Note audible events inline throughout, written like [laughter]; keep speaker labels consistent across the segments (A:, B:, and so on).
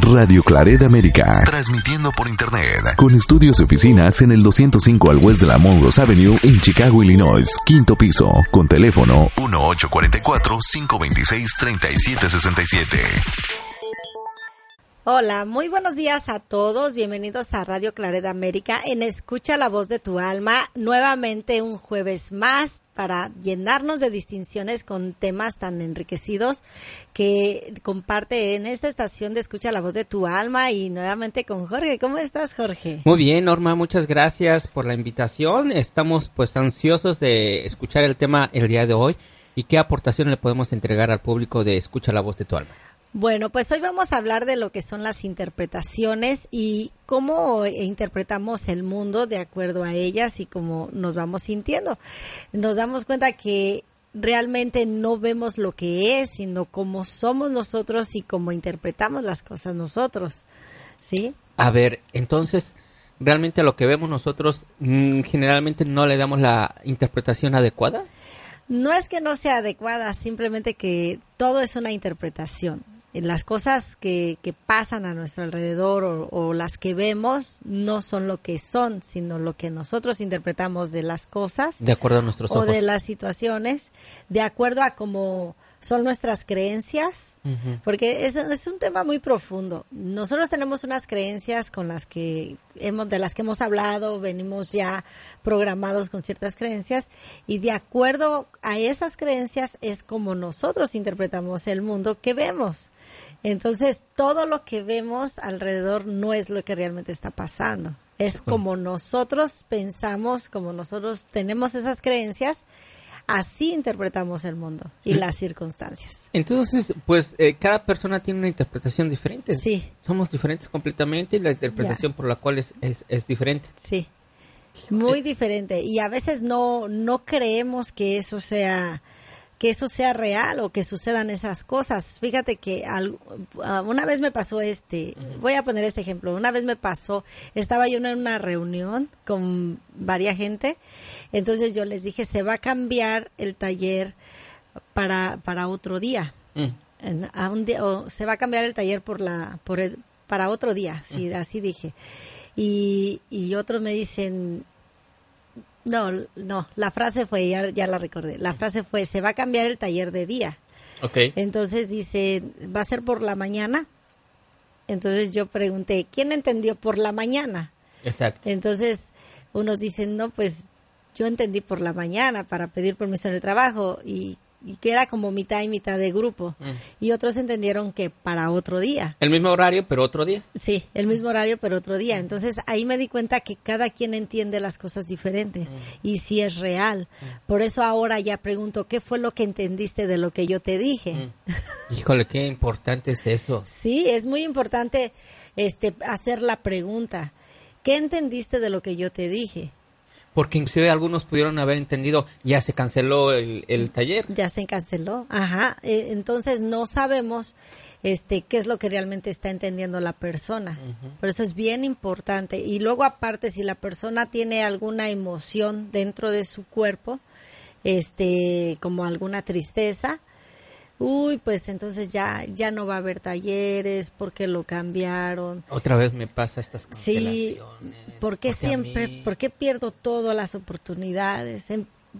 A: Radio Claret América. Transmitiendo por Internet. Con estudios y oficinas en el 205 al West de la Monroe Avenue en Chicago, Illinois. Quinto piso. Con teléfono 1844-526-3767.
B: Hola, muy buenos días a todos. Bienvenidos a Radio Claret América en Escucha la voz de tu alma. Nuevamente un jueves más para llenarnos de distinciones con temas tan enriquecidos que comparte en esta estación de Escucha la voz de tu alma y nuevamente con Jorge. ¿Cómo estás, Jorge?
C: Muy bien, Norma, muchas gracias por la invitación. Estamos pues ansiosos de escuchar el tema el día de hoy y qué aportación le podemos entregar al público de Escucha la voz de tu alma.
B: Bueno, pues hoy vamos a hablar de lo que son las interpretaciones y cómo interpretamos el mundo de acuerdo a ellas y cómo nos vamos sintiendo. Nos damos cuenta que realmente no vemos lo que es, sino cómo somos nosotros y cómo interpretamos las cosas nosotros. ¿Sí?
C: A ver, entonces, realmente a lo que vemos nosotros mm, generalmente no le damos la interpretación adecuada.
B: No es que no sea adecuada, simplemente que todo es una interpretación las cosas que, que, pasan a nuestro alrededor o, o, las que vemos no son lo que son, sino lo que nosotros interpretamos de las cosas.
C: De acuerdo a nuestros
B: O de las situaciones, de acuerdo a cómo son nuestras creencias, uh -huh. porque es, es, un tema muy profundo. Nosotros tenemos unas creencias con las que hemos, de las que hemos hablado, venimos ya programados con ciertas creencias, y de acuerdo a esas creencias es como nosotros interpretamos el mundo que vemos. Entonces, todo lo que vemos alrededor no es lo que realmente está pasando. Es como nosotros pensamos, como nosotros tenemos esas creencias, así interpretamos el mundo y las circunstancias.
C: Entonces, pues eh, cada persona tiene una interpretación diferente.
B: Sí.
C: Somos diferentes completamente y la interpretación ya. por la cual es, es, es diferente.
B: Sí. Muy diferente. Y a veces no, no creemos que eso sea que eso sea real o que sucedan esas cosas. Fíjate que al, una vez me pasó este, voy a poner este ejemplo, una vez me pasó, estaba yo en una reunión con varias gente, entonces yo les dije, se va a cambiar el taller para, para otro día. Mm. A un día o se va a cambiar el taller por la, por el, para otro día, sí, mm. así dije. Y, y otros me dicen, no, no, la frase fue, ya, ya, la recordé, la frase fue, se va a cambiar el taller de día.
C: Ok.
B: Entonces dice, ¿va a ser por la mañana? Entonces yo pregunté, ¿quién entendió por la mañana?
C: Exacto.
B: Entonces unos dicen, no, pues yo entendí por la mañana para pedir permiso en el trabajo y y que era como mitad y mitad de grupo. Mm. Y otros entendieron que para otro día.
C: El mismo horario, pero otro día.
B: Sí, el mismo horario, pero otro día. Entonces ahí me di cuenta que cada quien entiende las cosas diferente mm. y si es real. Mm. Por eso ahora ya pregunto, ¿qué fue lo que entendiste de lo que yo te dije? [laughs]
C: Híjole, qué importante es eso.
B: Sí, es muy importante este hacer la pregunta. ¿Qué entendiste de lo que yo te dije?
C: Porque inclusive algunos pudieron haber entendido, ya se canceló el, el taller.
B: Ya se canceló, ajá. Eh, entonces no sabemos este qué es lo que realmente está entendiendo la persona. Uh -huh. Por eso es bien importante. Y luego aparte, si la persona tiene alguna emoción dentro de su cuerpo, este, como alguna tristeza, uy, pues entonces ya ya no va a haber talleres porque lo cambiaron.
C: Otra vez me pasa estas
B: cancelaciones. Sí, ¿por qué siempre, mí... por qué pierdo todas las oportunidades?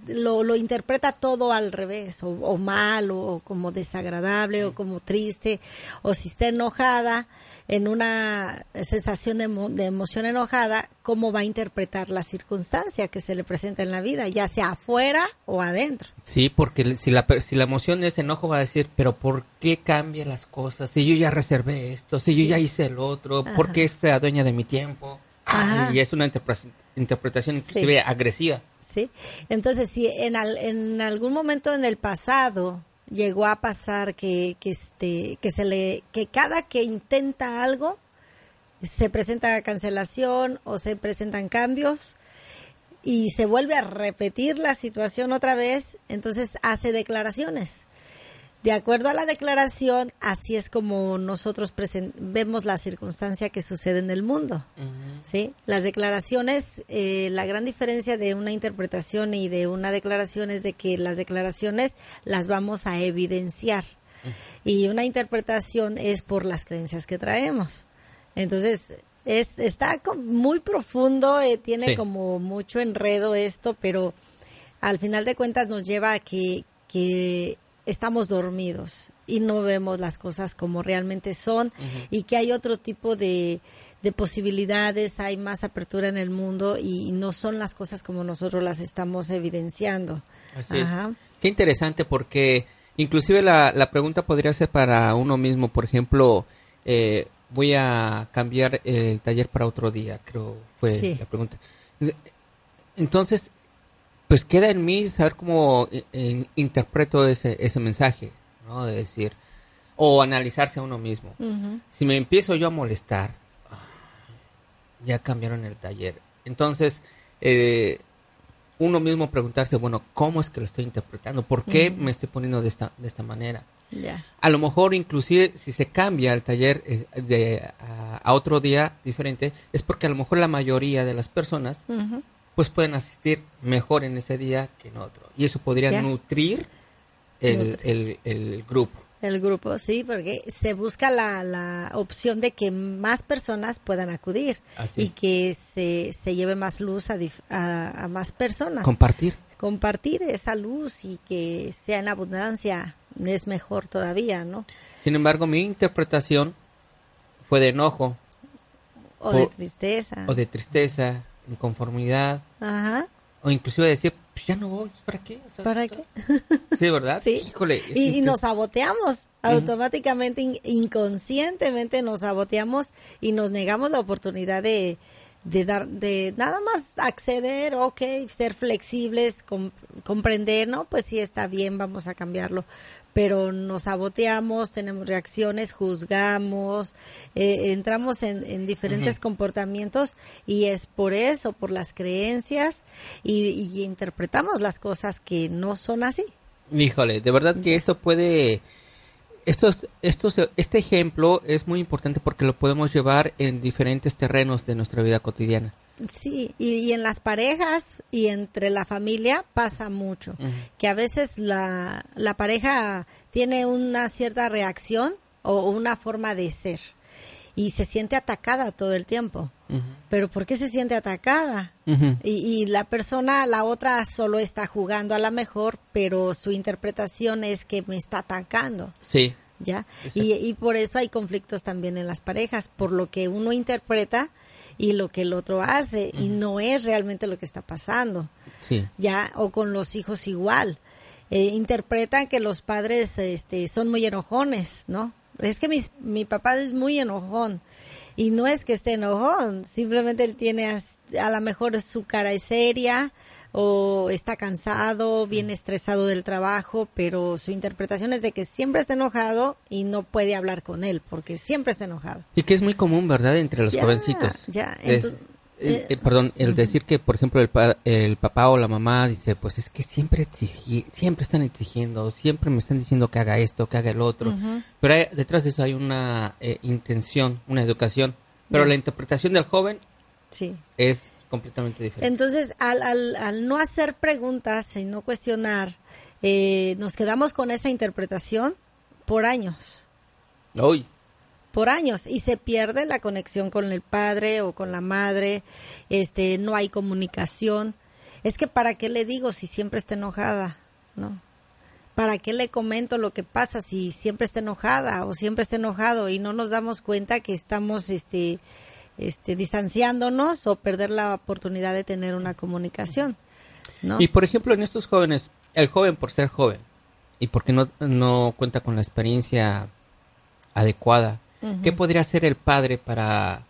B: Lo, lo interpreta todo al revés, o, o mal, o, o, como desagradable, sí. o como triste, o si está enojada, en una sensación de, emo de, emoción enojada, cómo va a interpretar la circunstancia que se le presenta en la vida, ya sea afuera o adentro.
C: Sí, porque si la, si la emoción es enojo, va a decir, pero ¿por qué cambia las cosas? Si yo ya reservé esto, si sí. yo ya hice el otro, Ajá. ¿por qué es la dueña de mi tiempo? Y es una interpretación inclusive sí. agresiva.
B: Sí, entonces si en, al, en algún momento en el pasado llegó a pasar que, que este que se le que cada que intenta algo se presenta cancelación o se presentan cambios y se vuelve a repetir la situación otra vez, entonces hace declaraciones. De acuerdo a la declaración, así es como nosotros vemos la circunstancia que sucede en el mundo. Uh -huh. ¿sí? Las declaraciones, eh, la gran diferencia de una interpretación y de una declaración es de que las declaraciones las vamos a evidenciar. Y una interpretación es por las creencias que traemos. Entonces, es, está muy profundo, eh, tiene como mucho enredo esto, pero al final de cuentas nos lleva a que, que estamos dormidos y no vemos las cosas como realmente son y que hay otro tipo de, de, posibilidades, hay más apertura en el mundo y, no son las cosas como nosotros las estamos evidenciando.
C: Así es. Qué interesante porque inclusive la, la, pregunta podría ser para uno mismo, por ejemplo, eh, voy a cambiar el taller para otro día, creo fue la pregunta. Entonces, pues queda en mí saber cómo eh, interpreto ese, ese mensaje, ¿no? De decir, o analizarse a uno mismo. Si me empiezo yo a molestar, ya cambiaron el taller. Entonces, eh, uno mismo preguntarse, bueno, ¿cómo es que lo estoy interpretando? ¿Por qué me estoy poniendo de esta, de esta manera? A lo mejor inclusive si se cambia el taller eh, de, a, otro día diferente, es porque a lo mejor la mayoría de las personas pues pueden asistir mejor en ese día que en otro. Y eso podría nutrir el, el, grupo.
B: El grupo, sí, porque se busca la, la opción de que más personas puedan acudir y que se, se lleve más luz a, a, más personas.
C: Compartir.
B: Compartir esa luz y que sea en abundancia es mejor todavía, ¿no?
C: Sin embargo, mi interpretación fue de enojo.
B: O de tristeza.
C: O de tristeza, inconformidad. Ajá. O inclusive decir, pues ya no voy, ¿para qué?
B: ¿Para qué? [laughs]
C: Sí, ¿verdad?
B: Sí. Híjole. Y, nos saboteamos, automáticamente, inconscientemente nos saboteamos y nos negamos la oportunidad de, de dar, de nada más acceder, ok, ser flexibles, comprender, ¿no? Pues sí está bien, vamos a cambiarlo pero nos saboteamos, tenemos reacciones, juzgamos, eh, entramos en, diferentes comportamientos y es por eso, por las creencias y, interpretamos las cosas que no son así.
C: Híjole, de verdad que esto puede... Estos, estos, este ejemplo es muy importante porque lo podemos llevar en diferentes terrenos de nuestra vida cotidiana.
B: Sí, y, en las parejas y entre la familia pasa mucho, que a veces la, la pareja tiene una cierta reacción o una forma de ser y se siente atacada todo el tiempo. Pero ¿por qué se siente atacada? y, y, la persona, la otra, solo está jugando a la mejor, pero su interpretación es que me está atacando.
C: Sí.
B: ¿Ya? Y, y, por eso hay conflictos también en las parejas, por lo que uno interpreta y lo que el otro hace y no es realmente lo que está pasando. Ya o con los hijos igual. Eh, interpretan que los padres este son muy enojones, ¿no? Es que mi papá es muy enojón y no es que esté enojón, simplemente él tiene a, a lo mejor su cara es seria o está cansado, bien estresado del trabajo, pero su interpretación es de que siempre está enojado y no puede hablar con él porque siempre está enojado.
C: Y que es muy común, ¿verdad?, entre los jovencitos.
B: Ya,
C: eh, eh, perdón, el decir que, por ejemplo, el, el, papá o la mamá dice, pues es que siempre siempre están exigiendo, siempre me están diciendo que haga esto, que haga el otro. Pero detrás de eso hay una eh, intención, una educación. Pero la interpretación del joven
B: sí.
C: es completamente diferente.
B: Entonces, al, al, al no hacer preguntas y no cuestionar, eh, nos quedamos con esa interpretación por años.
C: Hoy.
B: Por años y se pierde la conexión con el padre o con la madre, este, no hay comunicación. Es que para qué le digo si siempre está enojada, ¿no? ¿Para qué le comento lo que pasa si siempre está enojada o siempre está enojado y no nos damos cuenta que estamos, este, este, distanciándonos o perder la oportunidad de tener una comunicación. ¿no?
C: Y por ejemplo, en estos jóvenes, el joven por ser joven y porque no, no cuenta con la experiencia adecuada, ¿qué podría hacer el padre para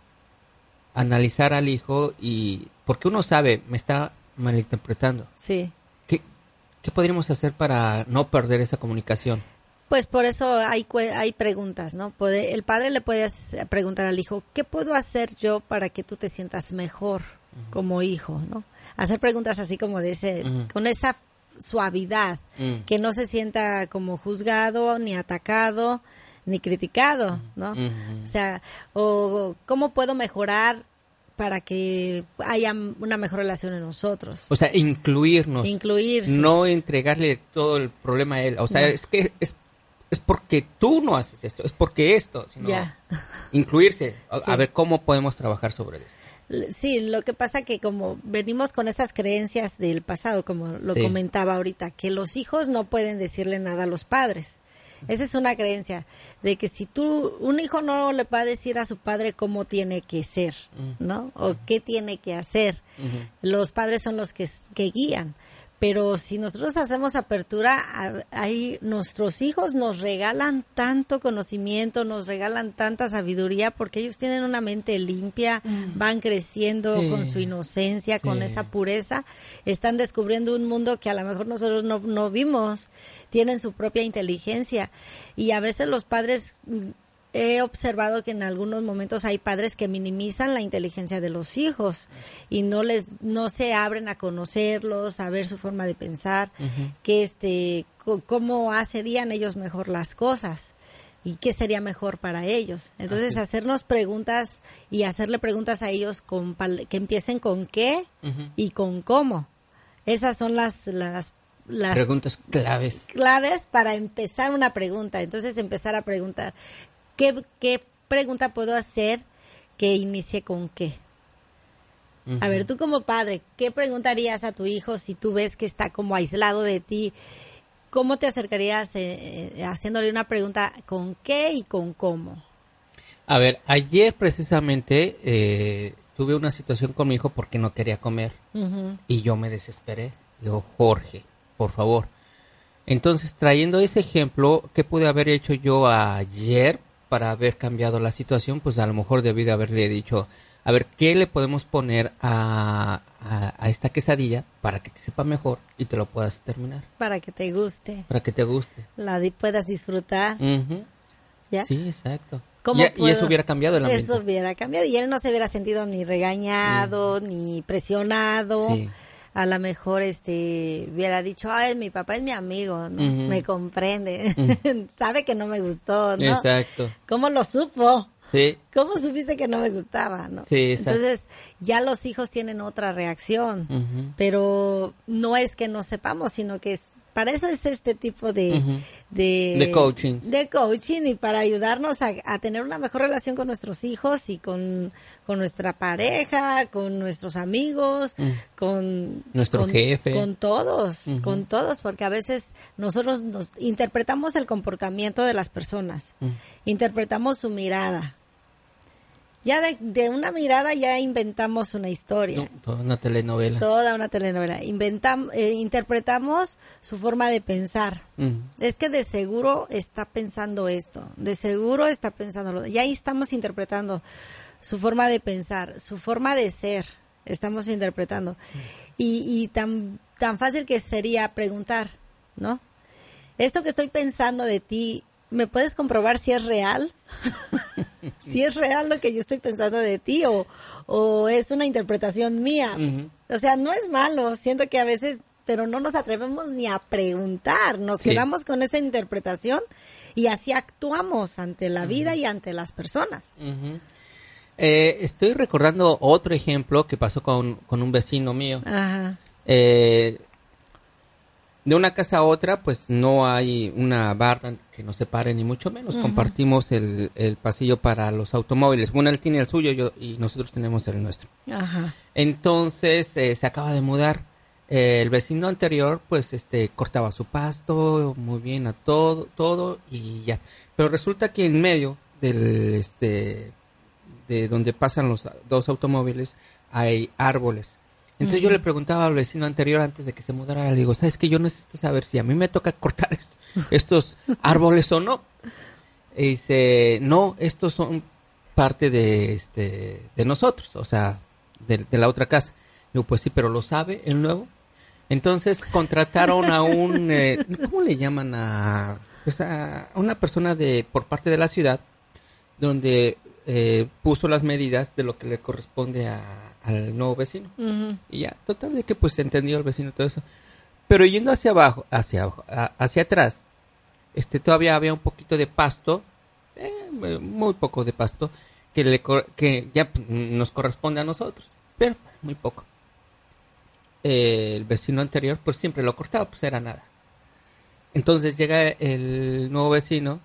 C: analizar al hijo y porque uno sabe, me está malinterpretando?
B: Sí.
C: ¿Qué, qué podríamos hacer para no perder esa comunicación?
B: Pues por eso hay, hay preguntas, ¿no? Puede, el padre le puede preguntar al hijo, ¿qué puedo hacer yo para que tú te sientas mejor como hijo, ¿no? Hacer preguntas así como de ese, con esa suavidad, que no se sienta como juzgado, ni atacado, ni criticado, ¿no? O sea, o cómo puedo mejorar para que haya una mejor relación en nosotros.
C: O sea, incluirnos.
B: Incluirse.
C: No entregarle todo el problema a él. O sea, es que es es porque tú no haces esto, es porque esto, sino incluirse, a, ver cómo podemos trabajar sobre esto.
B: Sí, lo que pasa que como venimos con esas creencias del pasado, como lo comentaba ahorita, que los hijos no pueden decirle nada a los padres. Esa es una creencia de que si tú, un hijo no le va a decir a su padre cómo tiene que ser, ¿no? O qué tiene que hacer. Los padres son los que, que guían pero si nosotros hacemos apertura, ahí nuestros hijos nos regalan tanto conocimiento, nos regalan tanta sabiduría, porque ellos tienen una mente limpia, mm. van creciendo con su inocencia, con esa pureza, están descubriendo un mundo que a lo mejor nosotros no, no vimos, tienen su propia inteligencia. Y a veces los padres he observado que en algunos momentos hay padres que minimizan la inteligencia de los hijos y no les no se abren a conocerlos, a ver su forma de pensar, que este cómo hacerían ellos mejor las cosas y qué sería mejor para ellos. Entonces, hacernos preguntas y hacerle preguntas a ellos con, que empiecen con qué y con cómo. Esas son las, las las
C: preguntas claves.
B: Claves para empezar una pregunta. Entonces empezar a preguntar, ¿qué, pregunta puedo hacer que inicie con qué? A ver, tú como padre, ¿qué preguntarías a tu hijo si tú ves que está como aislado de ti? ¿Cómo te acercarías eh, eh, haciéndole una pregunta con qué y con cómo?
C: A ver, ayer precisamente eh, tuve una situación con mi hijo porque no quería comer y yo me desesperé. Digo, Jorge, por favor. Entonces, trayendo ese ejemplo, ¿qué pude haber hecho yo ayer para haber cambiado la situación, pues a lo mejor debí de haberle dicho, a ver, ¿qué le podemos poner a, a, esta quesadilla para que te sepa mejor y te lo puedas terminar?
B: Para que te guste.
C: Para que te guste.
B: La puedas disfrutar.
C: ¿Ya? Sí, exacto. y, eso hubiera cambiado el ambiente.
B: Eso hubiera cambiado y él no se hubiera sentido ni regañado, ni presionado. Sí a lo mejor este hubiera dicho, ay, mi papá es mi amigo, ¿no? Me comprende, [laughs] sabe que no me gustó, ¿no?
C: Exacto.
B: ¿Cómo lo supo?
C: Sí.
B: ¿Cómo supiste que no me gustaba, no?
C: Sí, exacto.
B: Entonces, ya los hijos tienen otra reacción, pero no es que no sepamos, sino que es para eso es este tipo de,
C: de, coaching.
B: De coaching y para ayudarnos a, tener una mejor relación con nuestros hijos y con, nuestra pareja, con nuestros amigos, mm. con...
C: Nuestro jefe.
B: Con todos, con todos, porque a veces nosotros nos interpretamos el comportamiento de las personas, mm. interpretamos su mirada, ya de, una mirada ya inventamos una historia.
C: toda una telenovela.
B: Toda una telenovela. Inventamos, eh, interpretamos su forma de pensar. Es que de seguro está pensando esto, de seguro está pensando lo. Y ahí estamos interpretando su forma de pensar, su forma de ser. Estamos interpretando. Y, y tan, tan fácil que sería preguntar, ¿no? Esto que estoy pensando de ti, ¿me puedes comprobar si es real? [laughs] si es real lo que yo estoy pensando de ti o, o es una interpretación mía. O sea, no es malo, siento que a veces, pero no nos atrevemos ni a preguntar, nos quedamos con esa interpretación y así actuamos ante la vida y ante las personas.
C: Eh, estoy recordando otro ejemplo que pasó con, con un vecino mío. Eh, de una casa a otra, pues no hay una barra que nos separe, ni mucho menos. Compartimos el, el, pasillo para los automóviles. Bueno, él tiene el suyo yo, y nosotros tenemos el nuestro. Ajá. Entonces, eh, se acaba de mudar. Eh, el vecino anterior, pues, este, cortaba su pasto, muy bien a todo, todo, y ya. Pero resulta que en medio del, este, de donde pasan los dos automóviles, hay árboles entonces yo le preguntaba al vecino anterior antes de que se mudara, le digo, ¿sabes que Yo necesito saber si a mí me toca cortar estos, [laughs] árboles o no. Y dice, no, estos son parte de, este, de nosotros, o sea, de, la otra casa. Digo, pues sí, pero ¿lo sabe el nuevo? Entonces contrataron a un, [laughs] eh, ¿cómo le llaman a, pues a una persona de por parte de la ciudad, donde eh, puso las medidas de lo que le corresponde a, al nuevo vecino. Y ya, total de que pues entendió el vecino todo eso. Pero yendo hacia abajo, hacia abajo, hacia atrás, este todavía había un poquito de pasto, eh, muy poco de pasto, que, le, que ya nos corresponde a nosotros, pero muy poco. el vecino anterior pues siempre lo cortaba, pues era nada. entonces llega el nuevo vecino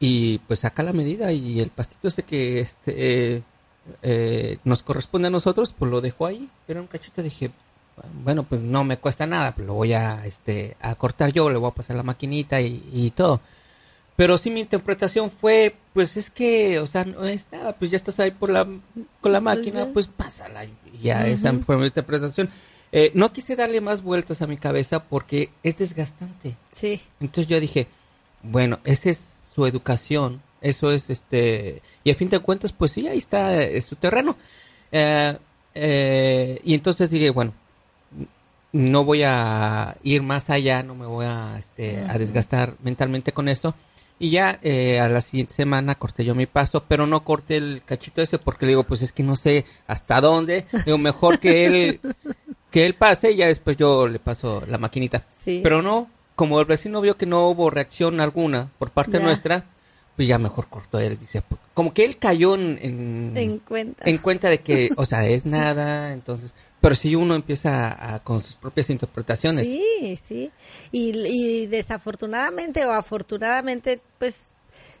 C: y pues saca la medida y el pastito ese que este eh, nos corresponde a nosotros, pues lo dejó ahí. Era un cachito, dije, bueno, pues no me cuesta nada, pues lo voy a, este, a cortar yo, le voy a pasar la maquinita y, todo. Pero sí mi interpretación fue, pues es que, o sea, no es nada, pues ya estás ahí por la, con la máquina, pues pásala. Y ya esa fue mi interpretación. Eh, no quise darle más vueltas a mi cabeza porque es desgastante.
B: Sí.
C: Entonces yo dije, bueno, esa es su educación, eso es este, y a fin de cuentas, pues sí, ahí está su terreno. Eh, eh, y entonces dije, bueno, no voy a ir más allá, no me voy a, este, a desgastar mentalmente con esto. Y ya eh, a la siguiente semana corté yo mi paso, pero no corté el cachito ese porque le digo, pues es que no sé hasta dónde. Digo, mejor que él, que él pase y ya después yo le paso la maquinita. Pero no, como el vecino vio que no hubo reacción alguna por parte nuestra, pues ya mejor cortó él. Dice, como que él cayó en,
B: en, cuenta.
C: en cuenta de que, o sea, es nada, entonces pero si uno empieza con sus propias interpretaciones.
B: Sí, sí. Y, desafortunadamente o afortunadamente, pues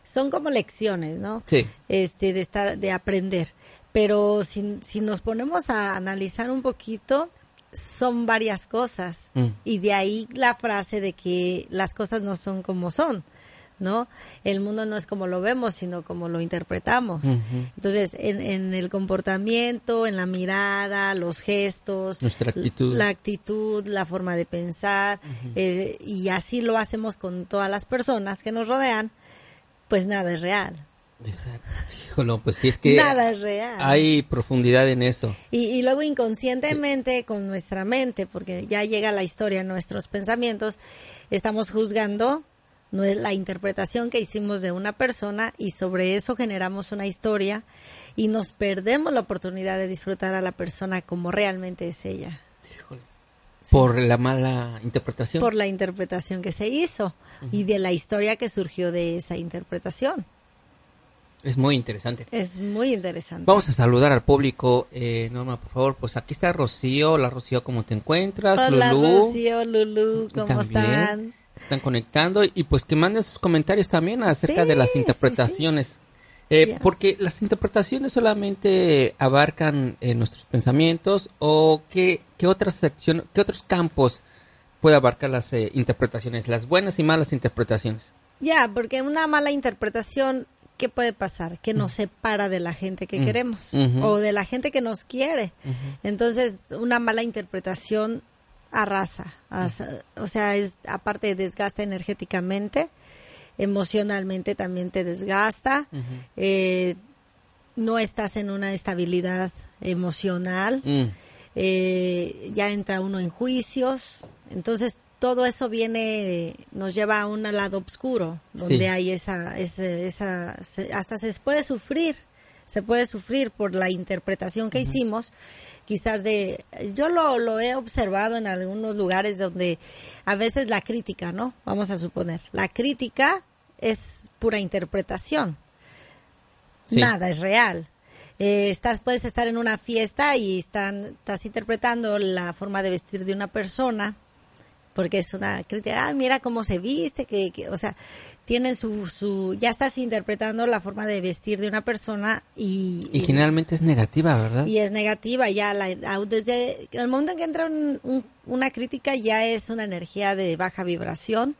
B: son como lecciones, ¿no?
C: Sí.
B: Este, de estar, de aprender. Pero si, si nos ponemos a analizar un poquito, son varias cosas. Mm. Y de ahí la frase de que las cosas no son como son. ¿no? El mundo no es como lo vemos, sino como lo interpretamos. Entonces, en, el comportamiento, en la mirada, los gestos,
C: Nuestra actitud.
B: la actitud, la forma de pensar, eh, y así lo hacemos con todas las personas que nos rodean, pues nada es real.
C: Exacto. [laughs] pues sí es que
B: nada es real.
C: Hay profundidad en eso.
B: Y, y luego inconscientemente con nuestra mente, porque ya llega la historia, nuestros pensamientos, estamos juzgando la interpretación que hicimos de una persona y sobre eso generamos una historia y nos perdemos la oportunidad de disfrutar a la persona como realmente es ella.
C: Por la mala interpretación.
B: Por la interpretación que se hizo y de la historia que surgió de esa interpretación.
C: Es muy interesante.
B: Es muy interesante.
C: Vamos a saludar al público. Eh, Norma, por favor, pues aquí está Rocío. Hola, Rocío, ¿cómo te encuentras?
B: Hola, Rocío, Lulú, ¿cómo están?
C: están conectando y pues que manden sus comentarios también acerca de las interpretaciones. Eh, porque las interpretaciones solamente abarcan eh, nuestros pensamientos o qué, qué otras secciones, qué otros campos puede abarcar las eh, interpretaciones, las buenas y malas interpretaciones.
B: Ya, porque una mala interpretación, ¿qué puede pasar? Que nos separa de la gente que queremos o de la gente que nos quiere. Entonces, una mala interpretación arrasa, o sea, es aparte desgasta energéticamente, emocionalmente también te desgasta, eh, no estás en una estabilidad emocional, mm. eh, ya entra uno en juicios, entonces todo eso viene, nos lleva a un lado oscuro, donde hay esa, esa, hasta se puede sufrir, se puede sufrir por la interpretación que hicimos quizás de, yo lo, lo he observado en algunos lugares donde a veces la crítica, ¿no? Vamos a suponer, la crítica es pura interpretación, nada es real. Eh, estás, puedes estar en una fiesta y están, estás interpretando la forma de vestir de una persona porque es una crítica, ah, mira cómo se viste, que, o sea, tienen su, su, ya estás interpretando la forma de vestir de una persona y...
C: Y, generalmente es negativa, ¿verdad?
B: Y es negativa, ya la, desde el momento en que entra una crítica ya es una energía de baja vibración,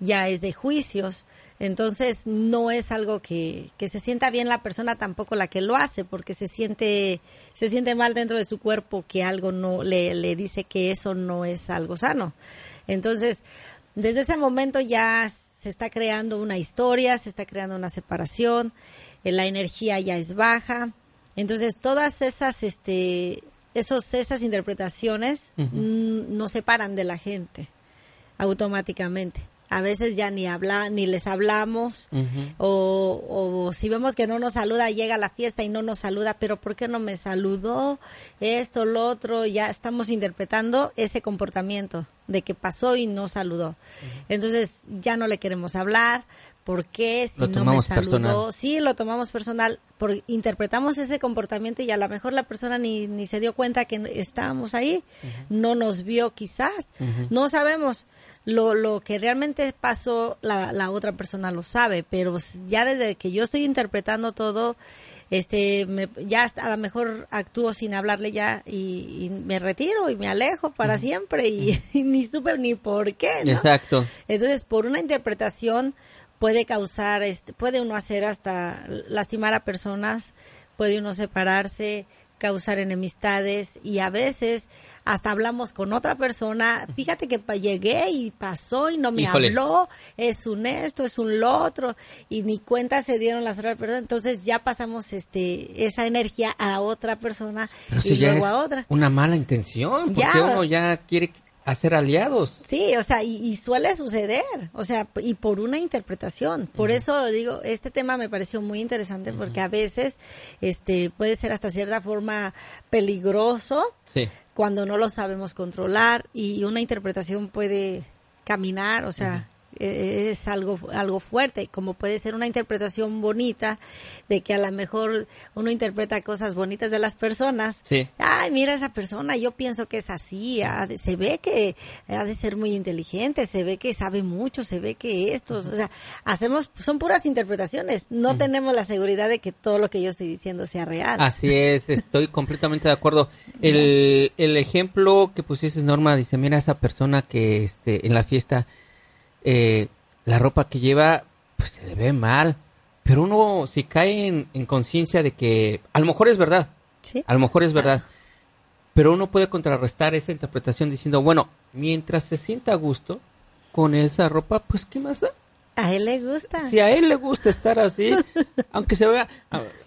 B: ya es de juicios, entonces no es algo que, que, se sienta bien la persona tampoco la que lo hace, porque se siente, se siente mal dentro de su cuerpo que algo no le, le dice que eso no es algo sano. Entonces, desde ese momento ya se está creando una historia, se está creando una separación, eh, la energía ya es baja. Entonces, todas esas, este, esos, esas interpretaciones nos separan de la gente automáticamente a veces ya ni habla, ni les hablamos, o, o, si vemos que no nos saluda, llega a la fiesta y no nos saluda, pero ¿por qué no me saludó? Esto, lo otro, ya estamos interpretando ese comportamiento de que pasó y no saludó. Entonces ya no le queremos hablar, ¿Por qué si no me saludó? Sí, lo tomamos personal, por, interpretamos ese comportamiento y a lo mejor la persona ni, ni se dio cuenta que estábamos ahí, no nos vio quizás, no sabemos. Lo, lo que realmente pasó, la, la otra persona lo sabe, pero ya desde que yo estoy interpretando todo, este me, ya a lo mejor actúo sin hablarle ya y, me retiro y me alejo para siempre [laughs] y, ni supe ni por qué ¿no?
C: exacto.
B: Entonces por una interpretación puede causar este puede uno hacer hasta lastimar a personas puede uno separarse causar enemistades y a veces hasta hablamos con otra persona, fíjate que llegué y pasó y no me habló, es un esto, es un lo otro y ni cuenta se dieron las otras personas, entonces ya pasamos este esa energía a otra persona y luego a otra.
C: Una mala intención, porque uno ya quiere hacer aliados.
B: Sí, o sea, y, suele suceder, o sea, y por una interpretación. Por eso digo, este tema me pareció muy interesante porque a veces este puede ser hasta cierta forma peligroso cuando no lo sabemos controlar y una interpretación puede caminar, o sea, es algo algo fuerte como puede ser una interpretación bonita de que a lo mejor uno interpreta cosas bonitas de las personas. Ay mira esa persona yo pienso que es así se ve que ha de ser muy inteligente se ve que sabe mucho se ve que esto o sea hacemos son puras interpretaciones no tenemos la seguridad de que todo lo que yo estoy diciendo sea real.
C: Así es estoy [laughs] completamente de acuerdo. El, el ejemplo que pusiste Norma dice mira esa persona que este en la fiesta eh, la ropa que lleva, pues se le ve mal. Pero uno, si cae en, conciencia de que a lo mejor es verdad, ¿Sí? a lo mejor es verdad, pero uno puede contrarrestar esa interpretación diciendo, bueno, mientras se sienta a gusto con esa ropa, pues ¿qué más da?
B: A él le gusta.
C: Si a él le gusta estar así, [laughs] aunque se vea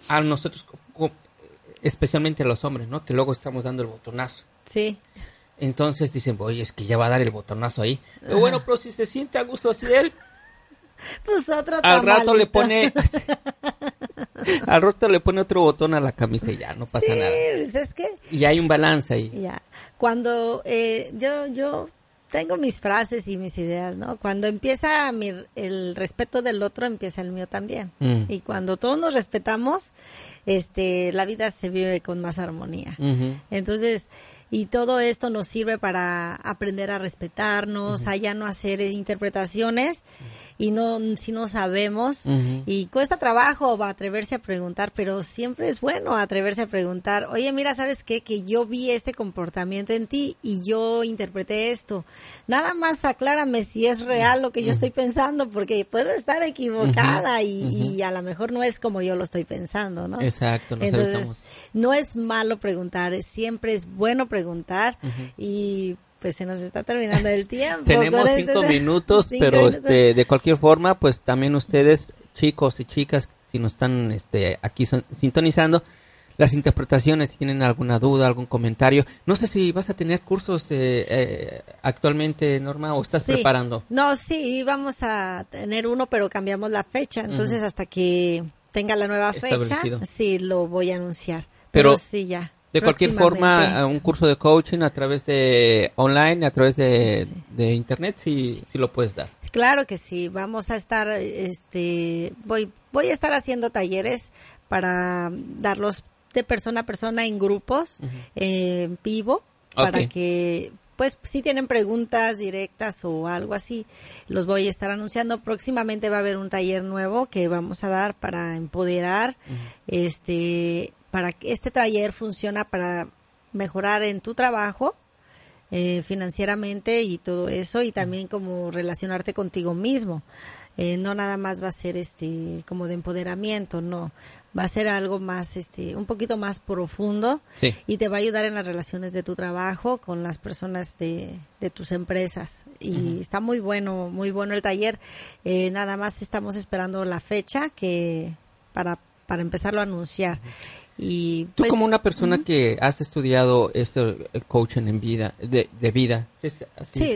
C: a, nosotros, especialmente a los hombres, ¿no? Que luego estamos dando el botonazo.
B: Sí.
C: Entonces dicen, oye, es que ya va a dar el botonazo ahí. Pero bueno, pero si se siente a gusto así él. [laughs]
B: Pues otro
C: Al rato le pone. [laughs] [laughs] al rato le pone otro botón a la camisa y ya, no pasa sí, nada.
B: Pues es que.
C: Y hay un balance ahí.
B: Ya. Cuando eh, yo, yo tengo mis frases y mis ideas, ¿no? Cuando empieza el respeto del otro, empieza el mío también. Mm. Y cuando todos nos respetamos, este, la vida se vive con más armonía. Entonces, y todo esto nos sirve para aprender a respetarnos, a ya no hacer interpretaciones y no si no sabemos y cuesta trabajo atreverse a preguntar, pero siempre es bueno atreverse a preguntar, oye, mira, ¿sabes qué? Que yo vi este comportamiento en ti y yo interpreté esto. Nada más aclárame si es real lo que yo estoy pensando, porque puedo estar equivocada y, a lo mejor no es como yo lo estoy pensando, ¿no?
C: Exacto,
B: Entonces, no es malo preguntar, siempre es bueno preguntar y pues se nos está terminando el tiempo.
C: Tenemos este [laughs] cinco minutos, pero Este, de cualquier forma, pues también ustedes, chicos y chicas, si nos están este, aquí sintonizando, las interpretaciones, si tienen alguna duda, algún comentario. No sé si vas a tener cursos eh, eh, actualmente, Norma, o estás preparando.
B: No, sí, vamos a tener uno, pero cambiamos la fecha. Entonces, hasta que tenga la nueva fecha, sí, lo voy a anunciar. Pero, sí, ya.
C: De cualquier forma, un curso de coaching a través de online, a través de, internet, si sí. lo puedes dar.
B: Claro que sí, vamos a estar, este, voy, voy a estar haciendo talleres para darlos de persona a persona en grupos, en vivo, para que pues si tienen preguntas directas o algo así, los voy a estar anunciando. Próximamente va a haber un taller nuevo que vamos a dar para empoderar, este, para que este taller funciona para mejorar en tu trabajo, eh, financieramente y todo eso, y también como relacionarte contigo mismo. Eh, no nada más va a ser este como de empoderamiento, no, va a ser algo más, este, un poquito más profundo y te va a ayudar en las relaciones de tu trabajo con las personas de, de tus empresas. Y está muy bueno, muy bueno el taller. Eh, nada más estamos esperando la fecha que para, para empezarlo a anunciar. Y
C: tú pues, como una persona que has estudiado esto, el coaching en vida, de, de vida,
B: sí,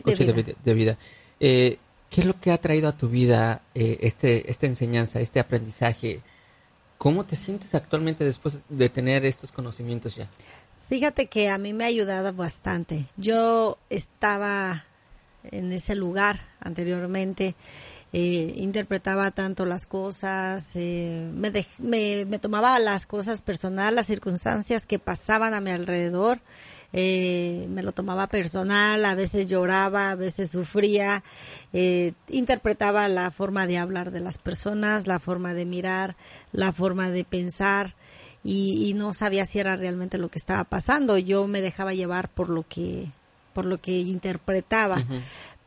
C: de vida, eh, ¿qué es lo que ha traído a tu vida eh, este, esta enseñanza, este aprendizaje? ¿Cómo te sientes actualmente después de tener estos conocimientos ya?
B: Fíjate que a mí me ha ayudado bastante. Yo estaba en ese lugar anteriormente eh, interpretaba tanto las cosas, eh, me, me, me, tomaba las cosas personales, las circunstancias que pasaban a mi alrededor, eh, me lo tomaba personal, a veces lloraba, a veces sufría, interpretaba la forma de hablar de las personas, la forma de mirar, la forma de pensar. Y, no sabía si era realmente lo que estaba pasando. Yo me dejaba llevar por lo que por lo que interpretaba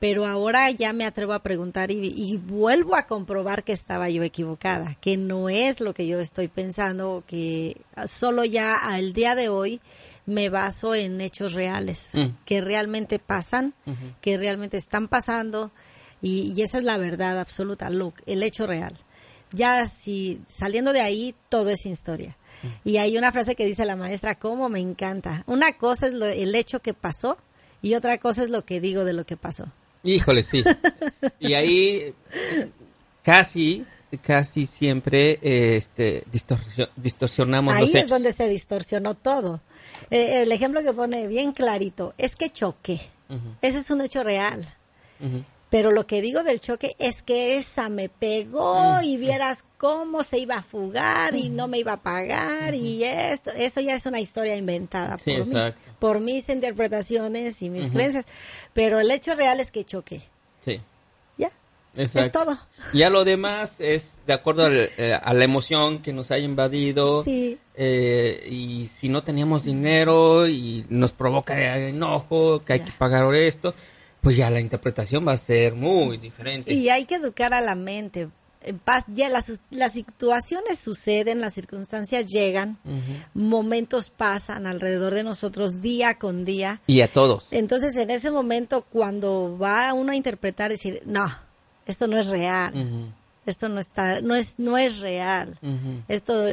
B: pero ahora ya me atrevo a preguntar y, vuelvo a comprobar que estaba yo equivocada, que no es lo que yo estoy pensando, que solo ya al día de hoy me baso en hechos reales, mm. que realmente pasan, que realmente están pasando y, esa es la verdad absoluta, lo, el hecho real. Ya si saliendo de ahí todo es historia. Mm. Y hay una frase que dice la maestra, cómo me encanta. Una cosa es el hecho que pasó y otra cosa es lo que digo de lo que pasó.
C: Híjole, sí. Y ahí casi, casi siempre este, distorsionamos.
B: Ahí es donde se distorsionó todo. Eh, el ejemplo que pone bien clarito es que choqué. Ese es un hecho real. Pero lo que digo del choque es que esa me pegó y vieras cómo se iba a fugar y no me iba a pagar y esto, eso ya es una historia inventada por mí, por mis interpretaciones y mis creencias. Pero el hecho real es que choque.
C: Sí.
B: Ya. Es todo.
C: Ya lo demás es de acuerdo eh, a la emoción que nos haya invadido.
B: Sí.
C: Eh, y si no teníamos dinero y nos provoca enojo, que hay que pagar esto pues ya la interpretación va a ser muy diferente.
B: Y hay que educar a la mente. En paz, ya las, las situaciones suceden, las circunstancias llegan, momentos pasan alrededor de nosotros día con día.
C: Y a todos.
B: Entonces, en ese momento, cuando va uno a interpretar, decir, no, esto no es real. Esto no está, no es, no es real. Esto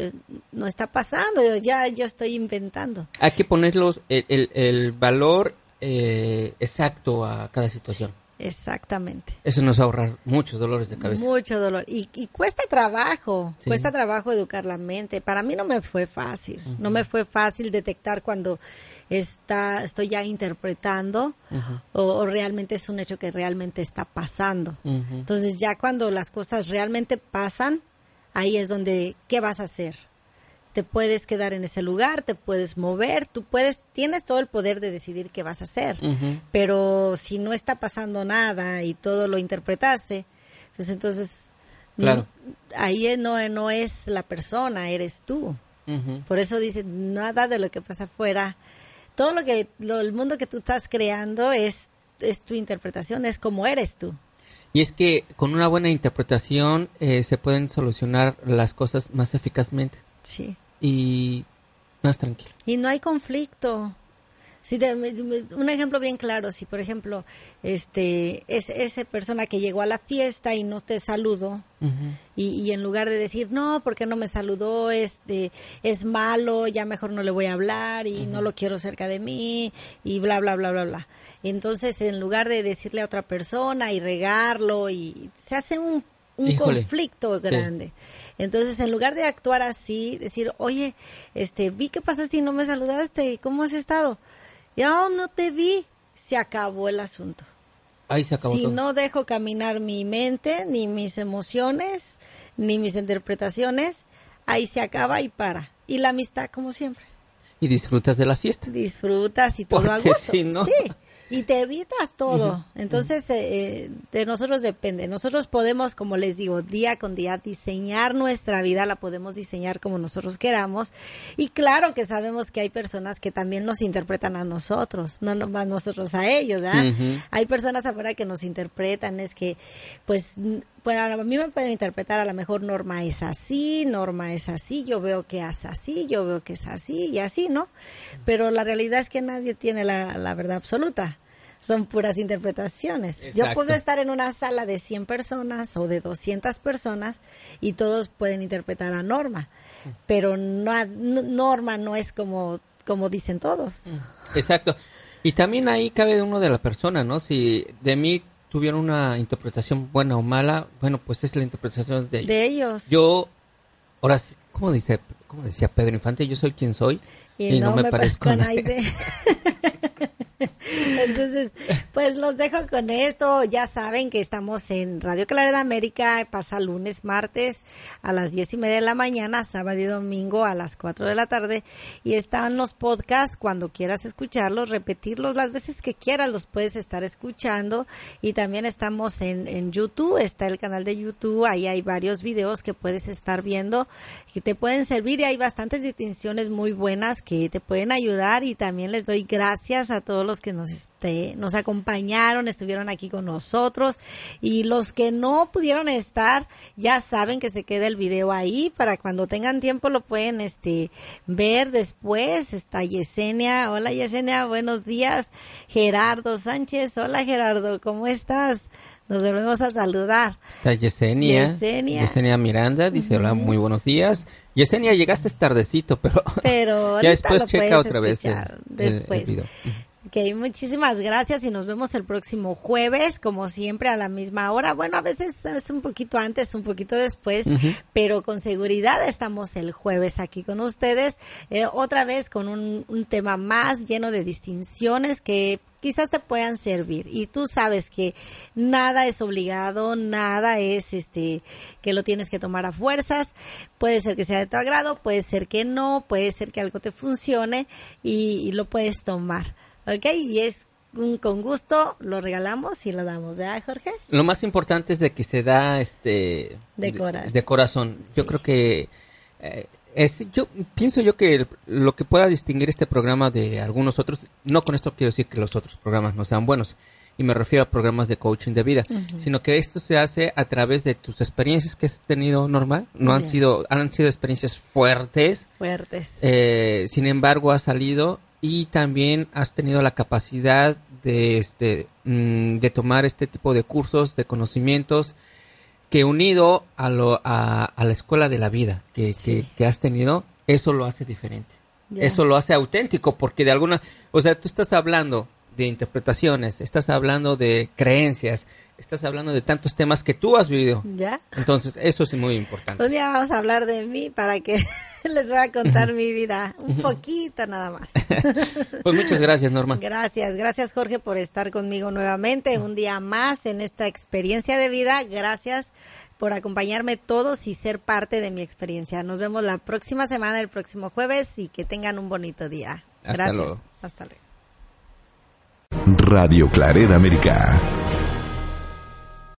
B: no está pasando. Ya, yo estoy inventando.
C: Hay que ponerlos el, el, el valor eh, exacto a cada situación.
B: Exactamente.
C: Eso nos va a ahorrar muchos dolores de cabeza.
B: Mucho dolor. Y, cuesta trabajo, cuesta trabajo educar la mente. Para mí no me fue fácil. No me fue fácil detectar cuando está, estoy ya interpretando o, realmente es un hecho que realmente está pasando. Entonces ya cuando las cosas realmente pasan, ahí es donde, ¿qué vas a hacer? Te puedes quedar en ese lugar, te puedes mover, tú puedes, tienes todo el poder de decidir qué vas a hacer. Pero si no está pasando nada y todo lo interpretaste, pues entonces ahí no, no es la persona, eres tú. Por eso dice, nada de lo que pasa afuera, todo lo que, lo, el mundo que tú estás creando es, es tu interpretación, es como eres tú.
C: Y es que con una buena interpretación eh, se pueden solucionar las cosas más eficazmente.
B: Sí
C: y más tranquilo.
B: Y no hay conflicto. Si un ejemplo bien claro, si por ejemplo, este, es esa persona que llegó a la fiesta y no te saludó, y, en lugar de decir, no, porque no me saludó, este, es malo, ya mejor no le voy a hablar y no lo quiero cerca de mí, y bla, bla, bla, bla, bla. Entonces, en lugar de decirle a otra persona y regarlo, y se hace un, conflicto grande. Entonces, en lugar de actuar así, decir, oye, este, vi que pasaste y no me saludaste, ¿cómo has estado? Y, oh, no te vi, se acabó el asunto.
C: Ahí se acabó
B: si no dejo caminar mi mente, ni mis emociones, ni mis interpretaciones, ahí se acaba y para. Y la amistad, como siempre.
C: Y disfrutas de la fiesta.
B: Disfrutas y todo a gusto. Sí y te evitas todo. Entonces, eh, eh, de nosotros depende. Nosotros podemos, como les digo, día con día diseñar nuestra vida, la podemos diseñar como nosotros queramos. Y claro que sabemos que hay personas que también nos interpretan a nosotros, no nomás nosotros a ellos, Hay personas afuera que nos interpretan, es que, pues, pues a mí me pueden interpretar a lo mejor Norma es así, Norma es así, yo veo que es así, yo veo que es así y así, ¿no? Pero la realidad es que nadie tiene la, la verdad absoluta. Son puras interpretaciones. Yo puedo estar en una sala de 100 personas o de 200 personas y todos pueden interpretar a Norma, pero no, Norma no es como, como dicen todos.
C: Exacto. Y también ahí cabe uno de la persona, ¿no? Si de mí tuvieron una interpretación buena o mala, bueno, pues es la interpretación de ellos.
B: De ellos.
C: Yo, ahora, ¿cómo, dice, cómo decía Pedro Infante? Yo soy quien soy
B: y, no, me, parezco, a nadie. [laughs] [laughs] [laughs] Entonces, pues los dejo con esto. Ya saben que estamos en Radio Clareda América, pasa lunes, martes a las diez y media de la mañana, sábado y domingo a las cuatro de la tarde. Y están los podcasts cuando quieras escucharlos, repetirlos las veces que quieras, los puedes estar escuchando. Y también estamos en, en YouTube, está el canal de YouTube, ahí hay varios videos que puedes estar viendo que te pueden servir y hay bastantes distinciones muy buenas que te pueden ayudar y también les doy gracias a todos los que nos, este, nos acompañaron, estuvieron aquí con nosotros y los que no pudieron estar ya saben que se queda el video ahí para cuando tengan tiempo lo pueden este, ver después. Está Yesenia, hola Yesenia, buenos días. Gerardo Sánchez, hola Gerardo, ¿cómo estás? Nos volvemos a saludar.
C: Está Yesenia. Yesenia. Yesenia Miranda dice, hola, muy buenos días. Yesenia, llegaste tardecito, pero,
B: pero [laughs]
C: ya después checa otra vez.
B: después. Ok, muchísimas gracias y nos vemos el próximo jueves, como siempre, a la misma hora. Bueno, a veces es un poquito antes, un poquito después, pero con seguridad estamos el jueves aquí con ustedes, eh, otra vez con un, un tema más lleno de distinciones que quizás te puedan servir y tú sabes que nada es obligado, nada es este que lo tienes que tomar a fuerzas, puede ser que sea de tu agrado, puede ser que no, puede ser que algo te funcione y lo puedes tomar. ¿Ok? Y es un, con gusto lo regalamos y lo damos, ¿verdad, Jorge?
C: Lo más importante es de que se da este
B: de, corazón.
C: De, corazón. Yo creo que eh, es, yo pienso yo que lo que pueda distinguir este programa de algunos otros, no con esto quiero decir que los otros programas no sean buenos, y me refiero a programas de coaching de vida, sino que esto se hace a través de tus experiencias que has tenido normal, no han sido, han sido experiencias fuertes,
B: fuertes,
C: eh, sin embargo ha salido y también has tenido la capacidad de, este, mm, de tomar este tipo de cursos, de conocimientos, que unido a, lo, a, la escuela de la vida que, que, has tenido, eso lo hace diferente. Eso lo hace auténtico, porque de alguna, o sea, tú estás hablando de interpretaciones, estás hablando de creencias, estás hablando de tantos temas que tú has vivido.
B: ¿Ya?
C: Entonces, eso es muy importante.
B: Un día vamos a hablar de mí para que [laughs] les voy a contar mi vida, un [laughs] poquito nada más. [laughs]
C: pues muchas gracias, Norma.
B: Gracias, gracias Jorge por estar conmigo nuevamente, un día más en esta experiencia de vida. Gracias por acompañarme todos y ser parte de mi experiencia. Nos vemos la próxima semana, el próximo jueves y que tengan un bonito día. Gracias. Hasta luego.
A: Radio Clareda América.